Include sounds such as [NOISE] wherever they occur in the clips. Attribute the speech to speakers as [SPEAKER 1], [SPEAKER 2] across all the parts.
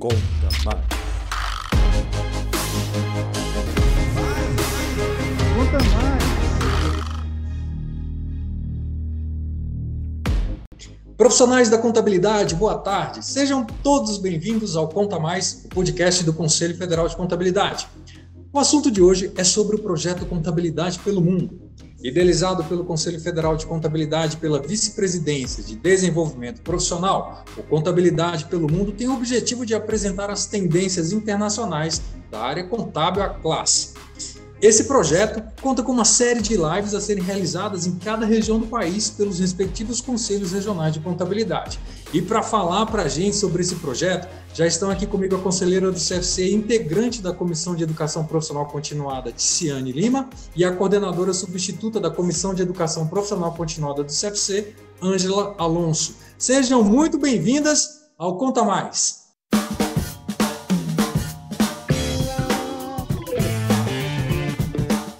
[SPEAKER 1] Conta mais.
[SPEAKER 2] Conta mais.
[SPEAKER 3] Profissionais da contabilidade, boa tarde. Sejam todos bem-vindos ao Conta Mais, o podcast do Conselho Federal de Contabilidade. O assunto de hoje é sobre o projeto Contabilidade pelo Mundo. Idealizado pelo Conselho Federal de Contabilidade pela Vice-Presidência de Desenvolvimento Profissional, o Contabilidade pelo Mundo tem o objetivo de apresentar as tendências internacionais da área contábil à classe. Esse projeto conta com uma série de lives a serem realizadas em cada região do país pelos respectivos conselhos regionais de contabilidade. E para falar para a gente sobre esse projeto, já estão aqui comigo a conselheira do CFC, integrante da Comissão de Educação Profissional Continuada, Ticiane Lima, e a coordenadora substituta da Comissão de Educação Profissional Continuada do CFC, Ângela Alonso. Sejam muito bem-vindas ao Conta Mais.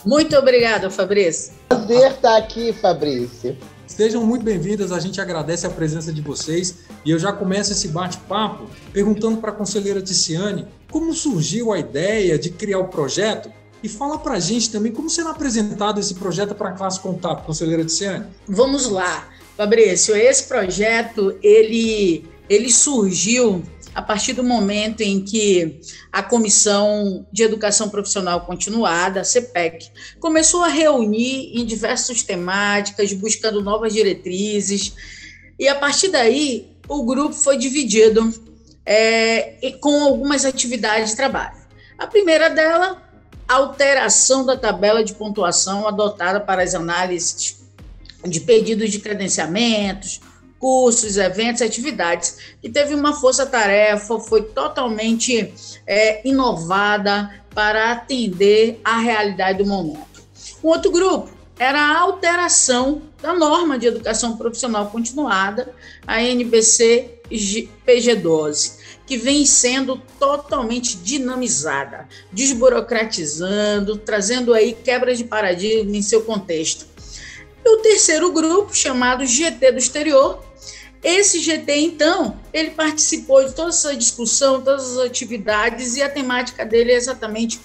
[SPEAKER 4] Muito obrigada, Fabrício.
[SPEAKER 5] Prazer estar aqui, Fabrício.
[SPEAKER 3] Sejam muito bem-vindas, a gente agradece a presença de vocês. E eu já começo esse bate-papo perguntando para a conselheira Ticiane como surgiu a ideia de criar o projeto? E fala para a gente também como será apresentado esse projeto para a classe contábil, conselheira Ticiane.
[SPEAKER 4] Vamos lá, Fabrício, esse projeto ele, ele surgiu a partir do momento em que a Comissão de Educação Profissional Continuada, a CEPEC, começou a reunir em diversas temáticas, buscando novas diretrizes, e a partir daí o grupo foi dividido é, com algumas atividades de trabalho. A primeira dela, alteração da tabela de pontuação adotada para as análises de pedidos de credenciamentos, cursos, eventos, atividades, e teve uma força-tarefa, foi totalmente é, inovada para atender à realidade do momento. Um outro grupo era a alteração da norma de educação profissional continuada, a NBC PG12, que vem sendo totalmente dinamizada, desburocratizando, trazendo aí quebras de paradigma em seu contexto. E o terceiro grupo, chamado GT do Exterior, esse GT, então, ele participou de toda essa discussão, todas as atividades, e a temática dele é exatamente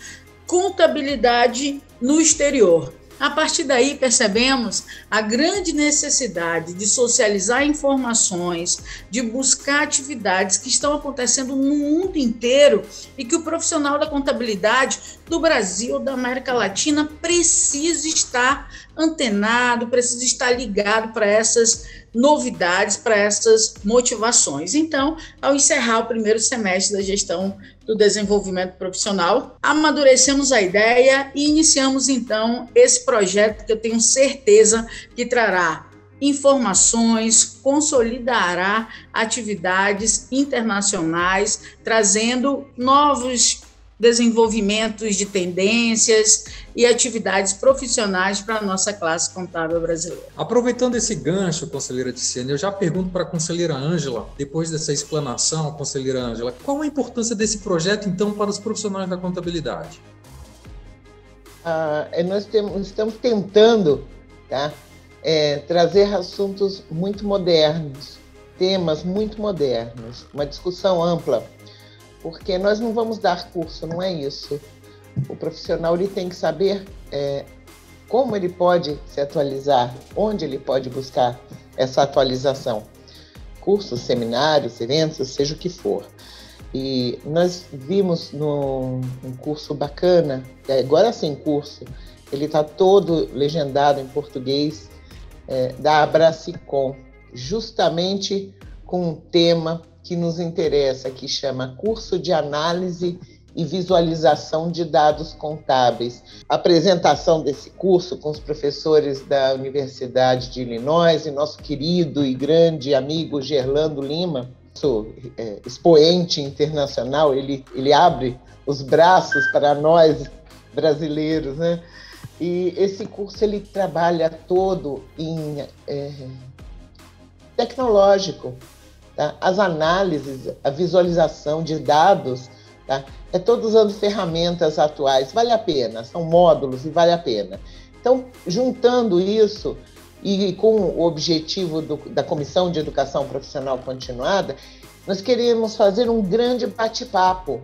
[SPEAKER 4] contabilidade no exterior. A partir daí, percebemos a grande necessidade de socializar informações, de buscar atividades que estão acontecendo no mundo inteiro e que o profissional da contabilidade do Brasil, da América Latina, precisa estar antenado, precisa estar ligado para essas novidades, para essas motivações. Então, ao encerrar o primeiro semestre da gestão do desenvolvimento profissional, amadurecemos a ideia e iniciamos então esse projeto que eu tenho certeza que trará informações, consolidará atividades internacionais, trazendo novos desenvolvimentos de tendências e atividades profissionais para a nossa classe contábil brasileira.
[SPEAKER 3] Aproveitando esse gancho, conselheira Ticiane, eu já pergunto para a conselheira Ângela, depois dessa explanação, conselheira Ângela, qual a importância desse projeto, então, para os profissionais da contabilidade?
[SPEAKER 5] Ah, é, nós temos, estamos tentando tá, é, trazer assuntos muito modernos, temas muito modernos, uma discussão ampla porque nós não vamos dar curso, não é isso. O profissional ele tem que saber é, como ele pode se atualizar, onde ele pode buscar essa atualização. Cursos, seminários, eventos, seja o que for. E nós vimos num um curso bacana, agora sim curso, ele está todo legendado em português, é, da Abracicom, justamente com um tema que nos interessa, que chama Curso de Análise e Visualização de Dados Contábeis. A apresentação desse curso com os professores da Universidade de Illinois e nosso querido e grande amigo Gerlando Lima, nosso é, expoente internacional, ele, ele abre os braços para nós brasileiros, né? E esse curso ele trabalha todo em é, tecnológico, Tá? As análises, a visualização de dados, tá? é todo usando ferramentas atuais. Vale a pena, são módulos e vale a pena. Então, juntando isso e com o objetivo do, da Comissão de Educação Profissional Continuada, nós queremos fazer um grande bate-papo,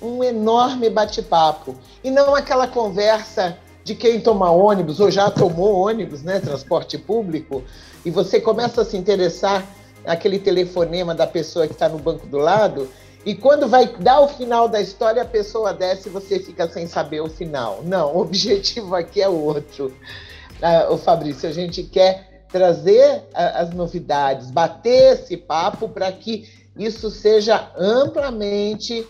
[SPEAKER 5] um enorme bate-papo, e não aquela conversa de quem toma ônibus ou já tomou ônibus, né, transporte público, e você começa a se interessar naquele telefonema da pessoa que está no banco do lado, e quando vai dar o final da história, a pessoa desce e você fica sem saber o final. Não, o [LAUGHS] objetivo aqui é outro. Ah, o Fabrício, a gente quer trazer as novidades, bater esse papo para que isso seja amplamente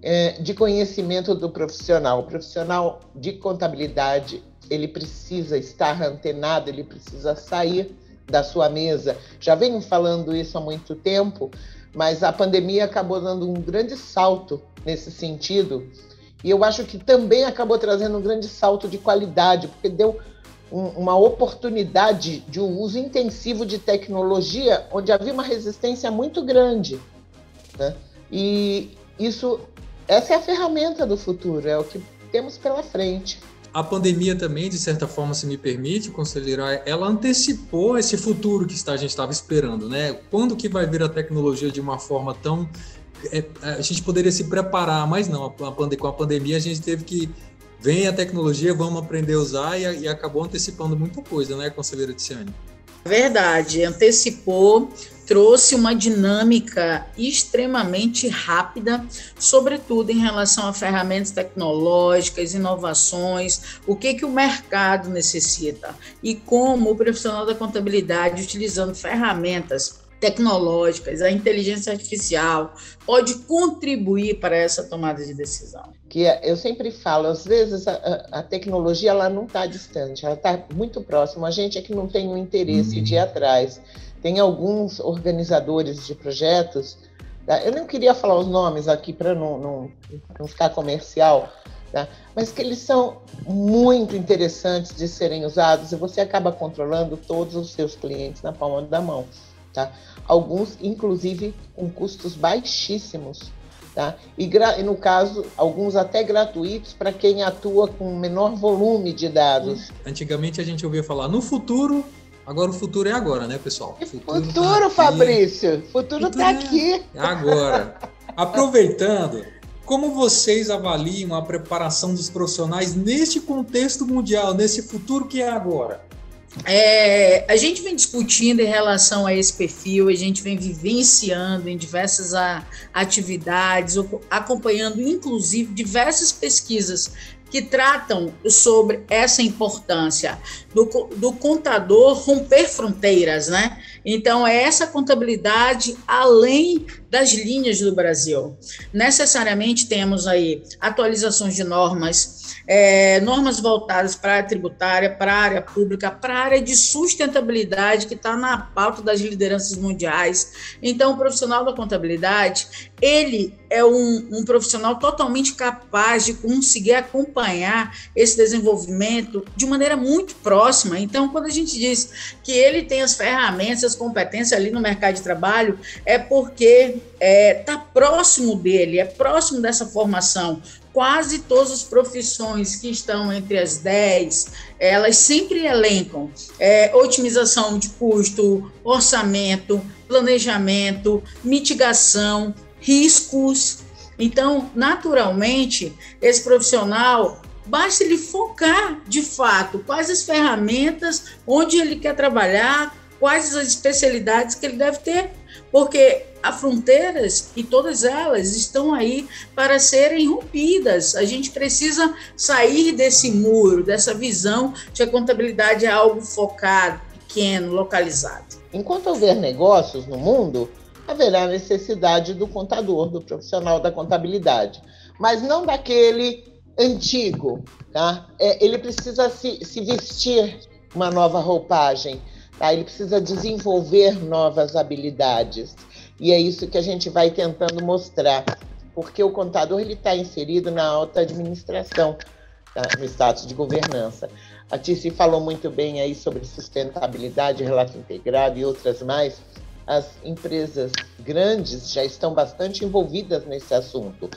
[SPEAKER 5] é, de conhecimento do profissional. O profissional de contabilidade ele precisa estar antenado, ele precisa sair da sua mesa. Já venho falando isso há muito tempo, mas a pandemia acabou dando um grande salto nesse sentido. E eu acho que também acabou trazendo um grande salto de qualidade, porque deu um, uma oportunidade de um uso intensivo de tecnologia, onde havia uma resistência muito grande. Né? E isso, essa é a ferramenta do futuro, é o que temos pela frente.
[SPEAKER 3] A pandemia também, de certa forma, se me permite, conselheiro, ela antecipou esse futuro que a gente estava esperando, né? Quando que vai vir a tecnologia de uma forma tão é, a gente poderia se preparar, mas não, a, com a pandemia a gente teve que vem a tecnologia, vamos aprender a usar e, e acabou antecipando muita coisa, né, conselheira Tiziane?
[SPEAKER 4] Verdade, antecipou, trouxe uma dinâmica extremamente rápida, sobretudo em relação a ferramentas tecnológicas, inovações, o que, que o mercado necessita e como o profissional da contabilidade, utilizando ferramentas tecnológicas, a inteligência artificial pode contribuir para essa tomada de decisão.
[SPEAKER 5] Que é, eu sempre falo, às vezes a, a tecnologia ela não está distante, ela está muito próxima. A gente é que não tem o interesse uhum. de ir atrás. Tem alguns organizadores de projetos, tá? eu não queria falar os nomes aqui para não, não, não ficar comercial, tá? mas que eles são muito interessantes de serem usados e você acaba controlando todos os seus clientes na palma da mão. Tá? Alguns, inclusive, com custos baixíssimos. Tá? E, e, no caso, alguns até gratuitos para quem atua com menor volume de dados.
[SPEAKER 3] Antigamente a gente ouvia falar no futuro, agora o futuro é agora, né, pessoal?
[SPEAKER 5] Futuro, futuro tá Fabrício, futuro está é aqui.
[SPEAKER 3] É agora. Aproveitando, como vocês avaliam a preparação dos profissionais neste contexto mundial, nesse futuro que é agora?
[SPEAKER 4] É, a gente vem discutindo em relação a esse perfil, a gente vem vivenciando em diversas a, atividades, acompanhando inclusive diversas pesquisas que tratam sobre essa importância do, do contador romper fronteiras, né? Então, é essa contabilidade além das linhas do Brasil. Necessariamente temos aí atualizações de normas, é, normas voltadas para a área tributária, para a área pública, para a área de sustentabilidade, que está na pauta das lideranças mundiais. Então, o profissional da contabilidade, ele é um, um profissional totalmente capaz de conseguir acompanhar esse desenvolvimento de maneira muito próxima. Então, quando a gente diz que ele tem as ferramentas, as competências ali no mercado de trabalho, é porque está é, tá próximo dele, é próximo dessa formação quase todas as profissões que estão entre as 10, elas sempre elencam é, otimização de custo, orçamento, planejamento, mitigação, riscos. Então, naturalmente, esse profissional basta ele focar de fato quais as ferramentas, onde ele quer trabalhar, quais as especialidades que ele deve ter, porque há fronteiras e todas elas estão aí para serem rompidas. A gente precisa sair desse muro, dessa visão de que a contabilidade é algo focado, pequeno, localizado.
[SPEAKER 5] Enquanto houver negócios no mundo, haverá necessidade do contador, do profissional da contabilidade, mas não daquele antigo, tá? É, ele precisa se, se vestir uma nova roupagem, Ele precisa desenvolver novas habilidades. E é isso que a gente vai tentando mostrar, porque o contador ele está inserido na alta administração, tá? no status de governança. A Tici falou muito bem aí sobre sustentabilidade, relato integrado e outras mais. As empresas grandes já estão bastante envolvidas nesse assunto.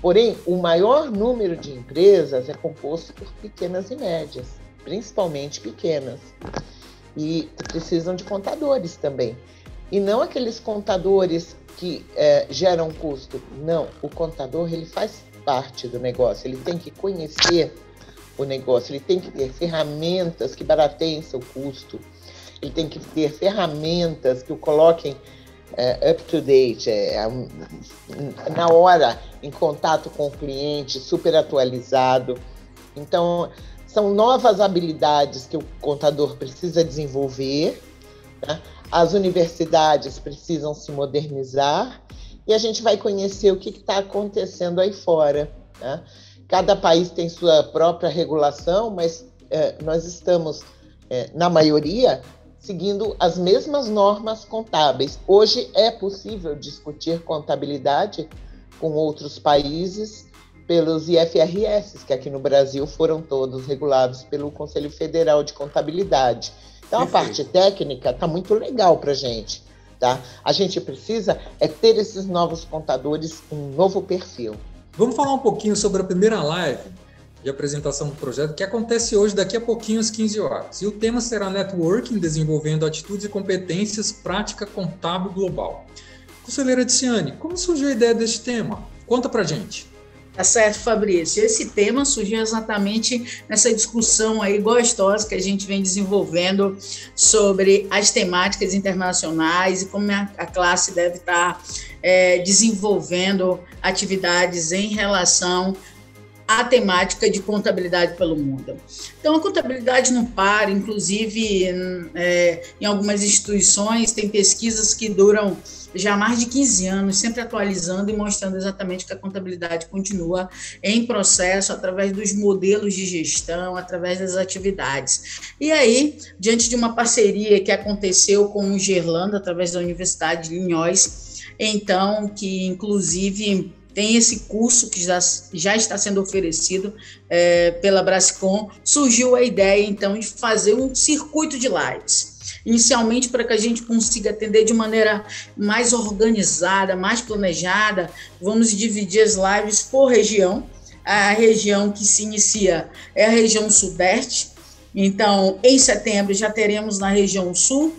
[SPEAKER 5] Porém, o maior número de empresas é composto por pequenas e médias, principalmente pequenas. E precisam de contadores também. E não aqueles contadores que é, geram custo. Não, o contador ele faz parte do negócio, ele tem que conhecer o negócio, ele tem que ter ferramentas que barateiem seu custo, ele tem que ter ferramentas que o coloquem é, up to date, é, é na hora, em contato com o cliente, super atualizado. Então, são novas habilidades que o contador precisa desenvolver, né? as universidades precisam se modernizar e a gente vai conhecer o que está acontecendo aí fora. Né? Cada país tem sua própria regulação, mas é, nós estamos, é, na maioria, seguindo as mesmas normas contábeis. Hoje é possível discutir contabilidade com outros países pelos IFRS, que aqui no Brasil foram todos regulados pelo Conselho Federal de Contabilidade. Então, Perfeito. a parte técnica está muito legal para a gente. Tá? A gente precisa é ter esses novos contadores, um novo perfil.
[SPEAKER 3] Vamos falar um pouquinho sobre a primeira live de apresentação do projeto, que acontece hoje, daqui a pouquinho, às 15 horas. E o tema será Networking, desenvolvendo atitudes e competências, prática contábil global. Conselheira Ticiane, como surgiu a ideia deste tema? Conta pra gente.
[SPEAKER 4] Tá certo, Fabrício. Esse tema surgiu exatamente nessa discussão aí gostosa que a gente vem desenvolvendo sobre as temáticas internacionais e como a classe deve estar é, desenvolvendo atividades em relação à temática de contabilidade pelo mundo. Então, a contabilidade não para, inclusive, é, em algumas instituições, tem pesquisas que duram já há mais de 15 anos, sempre atualizando e mostrando exatamente que a contabilidade continua em processo através dos modelos de gestão, através das atividades. E aí, diante de uma parceria que aconteceu com o Gerlando, através da Universidade de Linhóis, então, que inclusive tem esse curso que já, já está sendo oferecido é, pela Brascom, surgiu a ideia, então, de fazer um circuito de lives inicialmente para que a gente consiga atender de maneira mais organizada, mais planejada. Vamos dividir as lives por região. A região que se inicia é a região sudeste. Então, em setembro já teremos na região sul,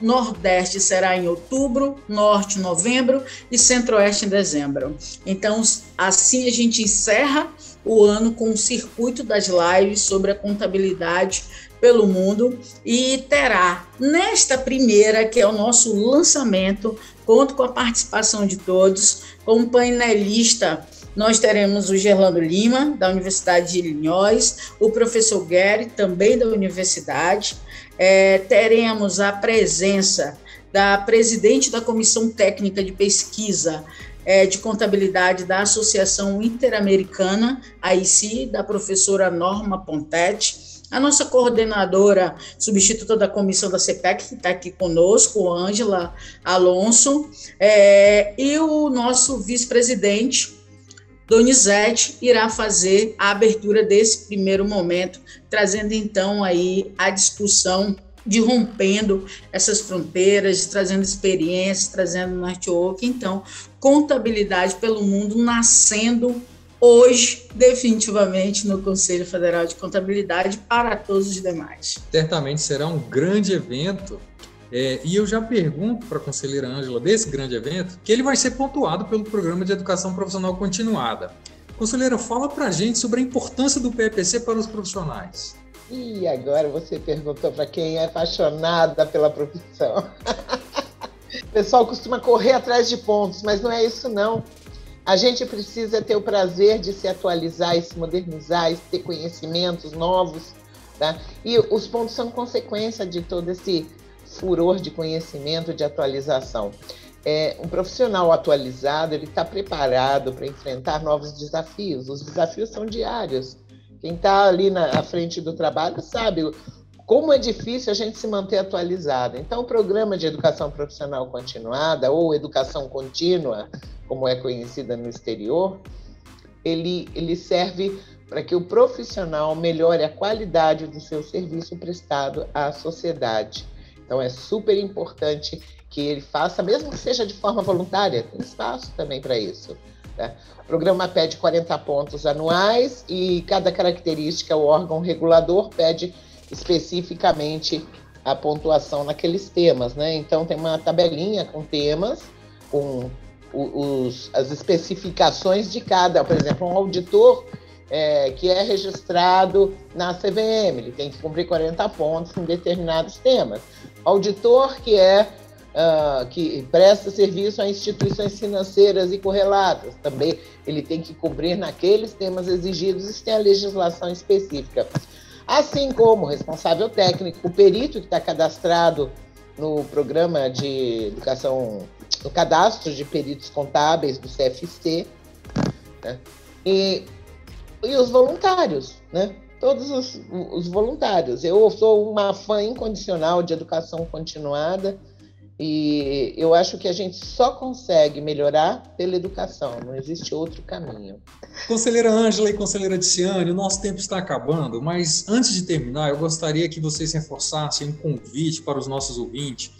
[SPEAKER 4] Nordeste será em outubro, Norte em novembro e Centro-Oeste em dezembro. Então, assim a gente encerra o ano com o circuito das lives sobre a contabilidade pelo mundo e terá nesta primeira, que é o nosso lançamento, conto com a participação de todos, como painelista nós teremos o Gerlando Lima, da Universidade de Illinois, o professor Gary, também da universidade. É, teremos a presença da presidente da Comissão Técnica de Pesquisa é, de Contabilidade da Associação Interamericana, AIC, da professora Norma Pontetti a nossa coordenadora substituta da comissão da CPEC, que está aqui conosco, Ângela Alonso, é, e o nosso vice-presidente, Donizete, irá fazer a abertura desse primeiro momento, trazendo então aí a discussão de rompendo essas fronteiras, trazendo experiências, trazendo network. Então, contabilidade pelo mundo nascendo hoje, definitivamente, no Conselho Federal de Contabilidade para todos os demais.
[SPEAKER 3] Certamente será um grande evento. É, e eu já pergunto para a conselheira Ângela desse grande evento, que ele vai ser pontuado pelo Programa de Educação Profissional Continuada. Conselheira, fala para a gente sobre a importância do PPC para os profissionais.
[SPEAKER 5] E agora você perguntou para quem é apaixonada pela profissão. [LAUGHS] o pessoal costuma correr atrás de pontos, mas não é isso não. A gente precisa ter o prazer de se atualizar e se modernizar e ter conhecimentos novos. Tá? E os pontos são consequência de todo esse furor de conhecimento, de atualização. É, um profissional atualizado, ele está preparado para enfrentar novos desafios. Os desafios são diários. Quem está ali na frente do trabalho sabe como é difícil a gente se manter atualizado. Então, o programa de educação profissional continuada ou educação contínua como é conhecida no exterior, ele, ele serve para que o profissional melhore a qualidade do seu serviço prestado à sociedade. Então, é super importante que ele faça, mesmo que seja de forma voluntária, tem espaço também para isso. Né? O programa pede 40 pontos anuais e cada característica, o órgão regulador pede especificamente a pontuação naqueles temas, né? Então tem uma tabelinha com temas, com os, as especificações de cada, por exemplo, um auditor é, que é registrado na CVM, ele tem que cumprir 40 pontos em determinados temas. Auditor que é uh, que presta serviço a instituições financeiras e correlatas, também ele tem que cumprir naqueles temas exigidos, isso tem a legislação específica. Assim como o responsável técnico, o perito que está cadastrado no programa de educação, no cadastro de peritos contábeis do CFC, né? e, e os voluntários, né? Todos os, os voluntários. Eu sou uma fã incondicional de educação continuada e eu acho que a gente só consegue melhorar pela educação, não existe outro caminho.
[SPEAKER 3] Conselheira Ângela e conselheira Diciane, o nosso tempo está acabando, mas antes de terminar, eu gostaria que vocês reforçassem um convite para os nossos ouvintes,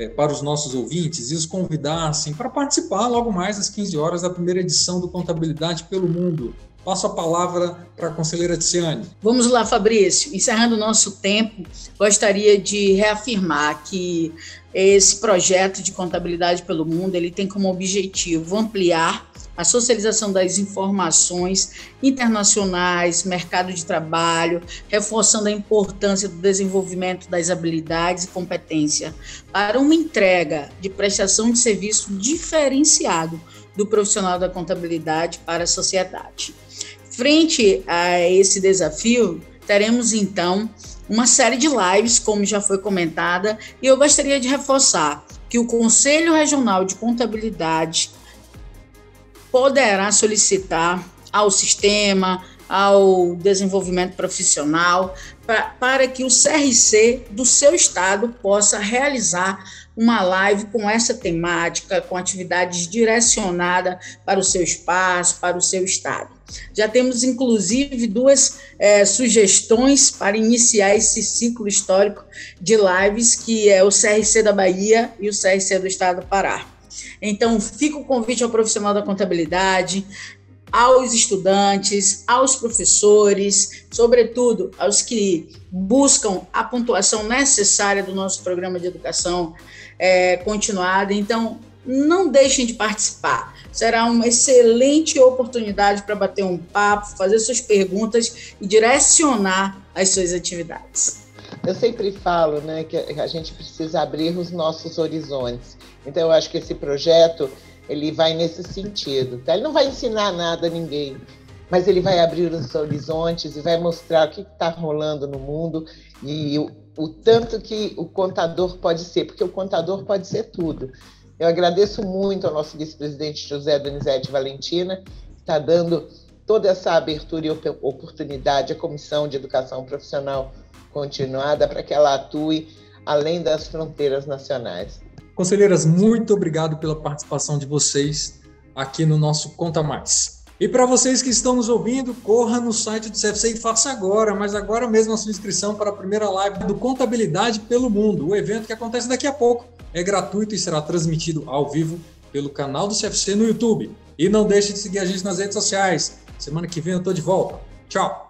[SPEAKER 3] é, para os nossos ouvintes e os convidassem para participar logo mais às 15 horas da primeira edição do Contabilidade pelo Mundo. Passo a palavra para a conselheira Tiziane.
[SPEAKER 4] Vamos lá, Fabrício. Encerrando o nosso tempo, gostaria de reafirmar que esse projeto de contabilidade pelo mundo ele tem como objetivo ampliar a socialização das informações internacionais, mercado de trabalho, reforçando a importância do desenvolvimento das habilidades e competência para uma entrega de prestação de serviço diferenciado do profissional da contabilidade para a sociedade. Frente a esse desafio, teremos então uma série de lives, como já foi comentada, e eu gostaria de reforçar que o Conselho Regional de Contabilidade poderá solicitar ao sistema, ao desenvolvimento profissional, pra, para que o CRC do seu estado possa realizar uma live com essa temática, com atividades direcionadas para o seu espaço, para o seu estado. Já temos, inclusive, duas é, sugestões para iniciar esse ciclo histórico de lives, que é o CRC da Bahia e o CRC do Estado do Pará. Então, fica o convite ao profissional da contabilidade, aos estudantes, aos professores, sobretudo aos que buscam a pontuação necessária do nosso programa de educação é, continuada. Então, não deixem de participar. Será uma excelente oportunidade para bater um papo, fazer suas perguntas e direcionar as suas atividades.
[SPEAKER 5] Eu sempre falo né, que a gente precisa abrir os nossos horizontes. Então, eu acho que esse projeto ele vai nesse sentido. Tá? Ele não vai ensinar nada a ninguém, mas ele vai abrir os horizontes e vai mostrar o que está rolando no mundo e o, o tanto que o contador pode ser, porque o contador pode ser tudo. Eu agradeço muito ao nosso vice-presidente José Donizete Valentina, que está dando toda essa abertura e oportunidade à Comissão de Educação Profissional Continuada para que ela atue além das fronteiras nacionais.
[SPEAKER 3] Conselheiras, muito obrigado pela participação de vocês aqui no nosso Conta Mais. E para vocês que estão nos ouvindo, corra no site do CFC e faça agora, mas agora mesmo a sua inscrição para a primeira live do Contabilidade pelo Mundo, o evento que acontece daqui a pouco é gratuito e será transmitido ao vivo pelo canal do CFC no YouTube. E não deixe de seguir a gente nas redes sociais. Semana que vem eu estou de volta. Tchau!